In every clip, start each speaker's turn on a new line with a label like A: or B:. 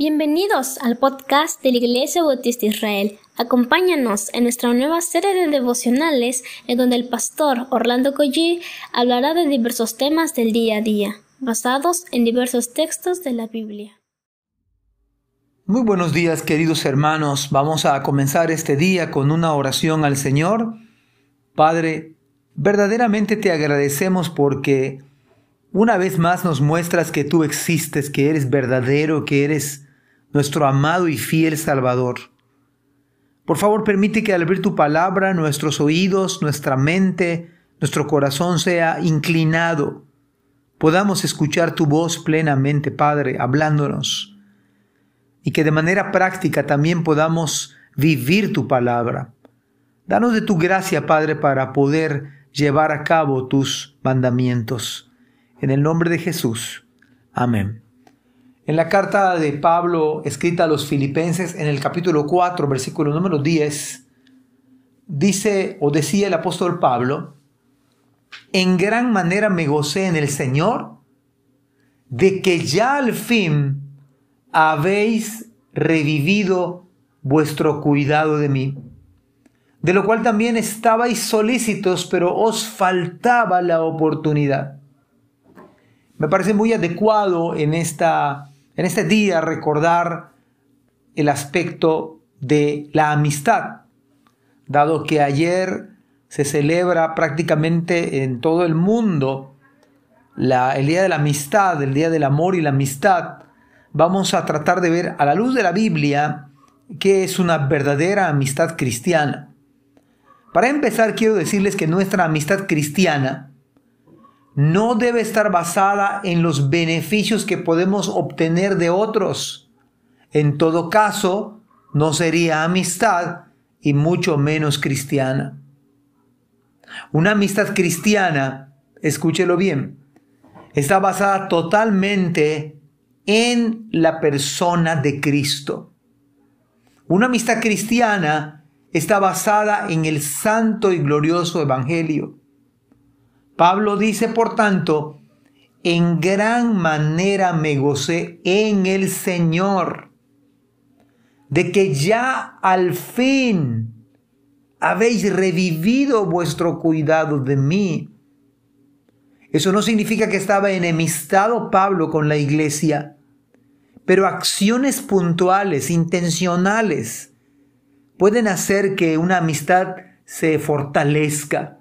A: Bienvenidos al podcast de la Iglesia Bautista Israel. Acompáñanos en nuestra nueva serie de devocionales en donde el pastor Orlando Collie hablará de diversos temas del día a día, basados en diversos textos de la Biblia.
B: Muy buenos días queridos hermanos. Vamos a comenzar este día con una oración al Señor. Padre, verdaderamente te agradecemos porque una vez más nos muestras que tú existes, que eres verdadero, que eres nuestro amado y fiel Salvador. Por favor, permite que al abrir tu palabra nuestros oídos, nuestra mente, nuestro corazón sea inclinado, podamos escuchar tu voz plenamente, Padre, hablándonos, y que de manera práctica también podamos vivir tu palabra. Danos de tu gracia, Padre, para poder llevar a cabo tus mandamientos. En el nombre de Jesús. Amén. En la carta de Pablo escrita a los filipenses en el capítulo 4, versículo número 10, dice o decía el apóstol Pablo, en gran manera me gocé en el Señor de que ya al fin habéis revivido vuestro cuidado de mí, de lo cual también estabais solícitos, pero os faltaba la oportunidad. Me parece muy adecuado en esta en este día recordar el aspecto de la amistad, dado que ayer se celebra prácticamente en todo el mundo el Día de la Amistad, el Día del Amor y la Amistad, vamos a tratar de ver a la luz de la Biblia qué es una verdadera amistad cristiana. Para empezar, quiero decirles que nuestra amistad cristiana no debe estar basada en los beneficios que podemos obtener de otros. En todo caso, no sería amistad y mucho menos cristiana. Una amistad cristiana, escúchelo bien, está basada totalmente en la persona de Cristo. Una amistad cristiana está basada en el santo y glorioso Evangelio. Pablo dice, por tanto, en gran manera me gocé en el Señor, de que ya al fin habéis revivido vuestro cuidado de mí. Eso no significa que estaba enemistado Pablo con la iglesia, pero acciones puntuales, intencionales, pueden hacer que una amistad se fortalezca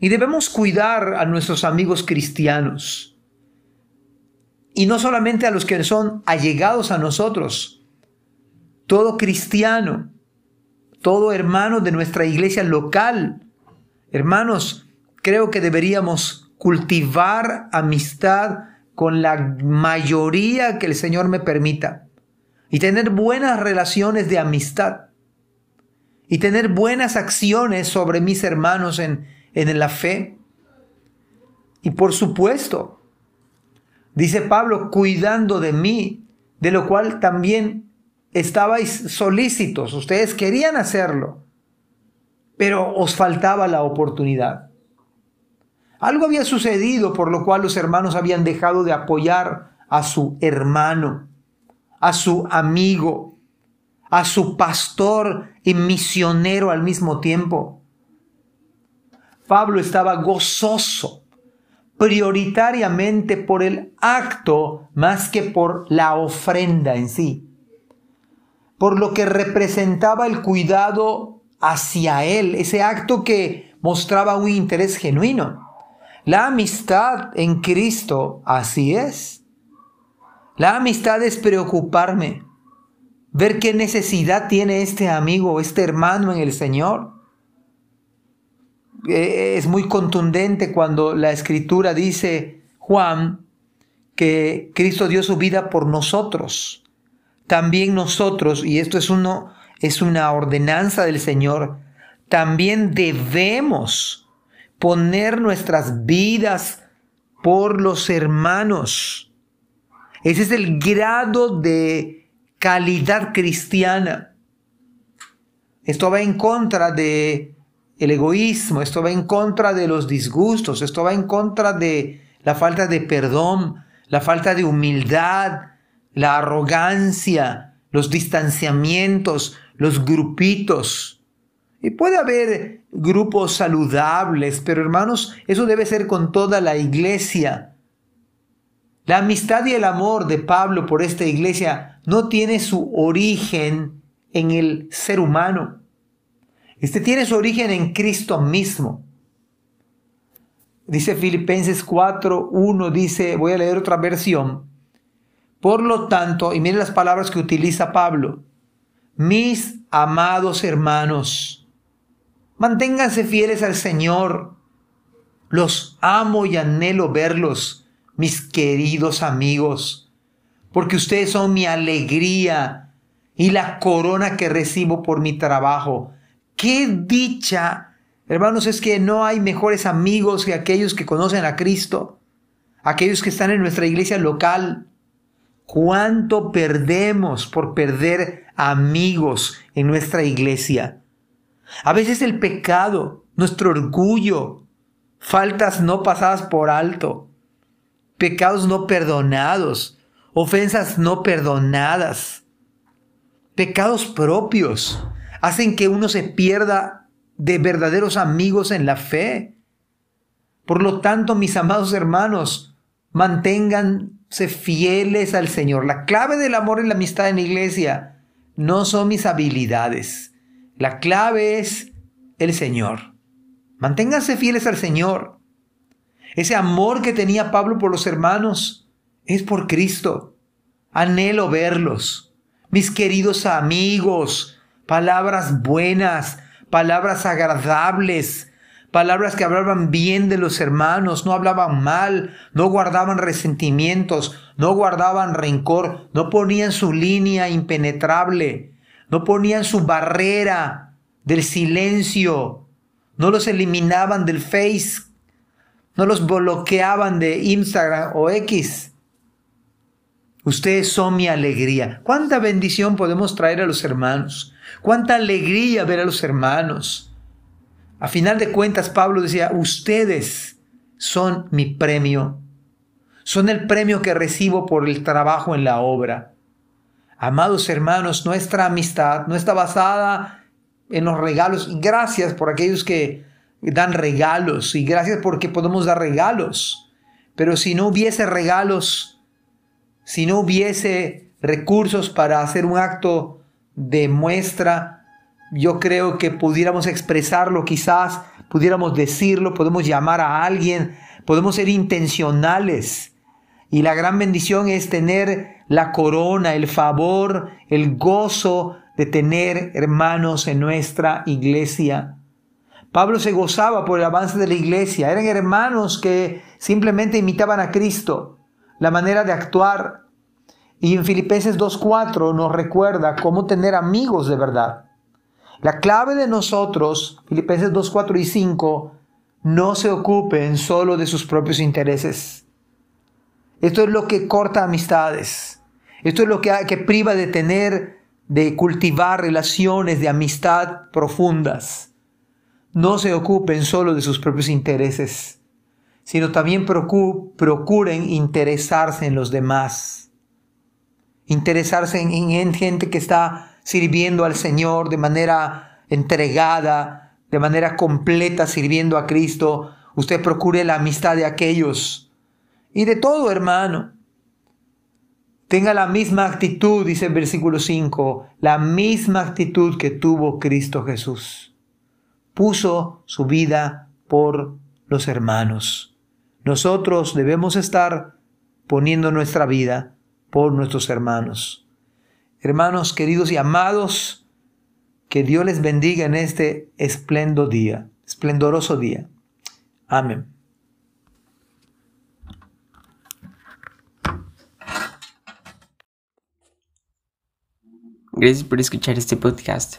B: y debemos cuidar a nuestros amigos cristianos. Y no solamente a los que son allegados a nosotros. Todo cristiano, todo hermano de nuestra iglesia local. Hermanos, creo que deberíamos cultivar amistad con la mayoría que el Señor me permita. Y tener buenas relaciones de amistad. Y tener buenas acciones sobre mis hermanos en, en la fe. Y por supuesto, dice Pablo, cuidando de mí, de lo cual también estabais solícitos, ustedes querían hacerlo, pero os faltaba la oportunidad. Algo había sucedido por lo cual los hermanos habían dejado de apoyar a su hermano, a su amigo, a su pastor y misionero al mismo tiempo. Pablo estaba gozoso prioritariamente por el acto más que por la ofrenda en sí, por lo que representaba el cuidado hacia él, ese acto que mostraba un interés genuino. La amistad en Cristo así es. La amistad es preocuparme, ver qué necesidad tiene este amigo, este hermano en el Señor es muy contundente cuando la escritura dice, Juan, que Cristo dio su vida por nosotros. También nosotros, y esto es, uno, es una ordenanza del Señor, también debemos poner nuestras vidas por los hermanos. Ese es el grado de calidad cristiana. Esto va en contra de el egoísmo, esto va en contra de los disgustos, esto va en contra de la falta de perdón, la falta de humildad, la arrogancia, los distanciamientos, los grupitos. Y puede haber grupos saludables, pero hermanos, eso debe ser con toda la iglesia. La amistad y el amor de Pablo por esta iglesia no tiene su origen en el ser humano. Este tiene su origen en Cristo mismo. Dice Filipenses 4, 1, dice, voy a leer otra versión. Por lo tanto, y miren las palabras que utiliza Pablo, mis amados hermanos, manténganse fieles al Señor. Los amo y anhelo verlos, mis queridos amigos, porque ustedes son mi alegría y la corona que recibo por mi trabajo. Qué dicha, hermanos, es que no hay mejores amigos que aquellos que conocen a Cristo, aquellos que están en nuestra iglesia local. ¿Cuánto perdemos por perder amigos en nuestra iglesia? A veces el pecado, nuestro orgullo, faltas no pasadas por alto, pecados no perdonados, ofensas no perdonadas, pecados propios, hacen que uno se pierda de verdaderos amigos en la fe. Por lo tanto, mis amados hermanos, manténganse fieles al Señor. La clave del amor y la amistad en la iglesia no son mis habilidades. La clave es el Señor. Manténganse fieles al Señor. Ese amor que tenía Pablo por los hermanos es por Cristo. Anhelo verlos. Mis queridos amigos, palabras buenas, palabras agradables, palabras que hablaban bien de los hermanos, no hablaban mal, no guardaban resentimientos, no guardaban rencor, no ponían su línea impenetrable, no ponían su barrera del silencio, no los eliminaban del Face, no los bloqueaban de Instagram o X. Ustedes son mi alegría. ¿Cuánta bendición podemos traer a los hermanos? Cuánta alegría ver a los hermanos. A final de cuentas, Pablo decía, ustedes son mi premio. Son el premio que recibo por el trabajo en la obra. Amados hermanos, nuestra amistad no está basada en los regalos. Gracias por aquellos que dan regalos y gracias porque podemos dar regalos. Pero si no hubiese regalos, si no hubiese recursos para hacer un acto demuestra, yo creo que pudiéramos expresarlo quizás, pudiéramos decirlo, podemos llamar a alguien, podemos ser intencionales. Y la gran bendición es tener la corona, el favor, el gozo de tener hermanos en nuestra iglesia. Pablo se gozaba por el avance de la iglesia. Eran hermanos que simplemente imitaban a Cristo, la manera de actuar, y en Filipenses 2.4 nos recuerda cómo tener amigos de verdad. La clave de nosotros, Filipenses 2.4 y 5, no se ocupen solo de sus propios intereses. Esto es lo que corta amistades. Esto es lo que, que priva de tener, de cultivar relaciones de amistad profundas. No se ocupen solo de sus propios intereses, sino también procuren interesarse en los demás interesarse en, gente que está sirviendo al Señor de manera entregada, de manera completa, sirviendo a Cristo. Usted procure la amistad de aquellos. Y de todo, hermano. Tenga la misma actitud, dice el versículo 5, la misma actitud que tuvo Cristo Jesús. Puso su vida por los hermanos. Nosotros debemos estar poniendo nuestra vida por nuestros hermanos. Hermanos queridos y amados, que Dios les bendiga en este espléndido día, esplendoroso día. Amén.
C: Gracias por escuchar este podcast.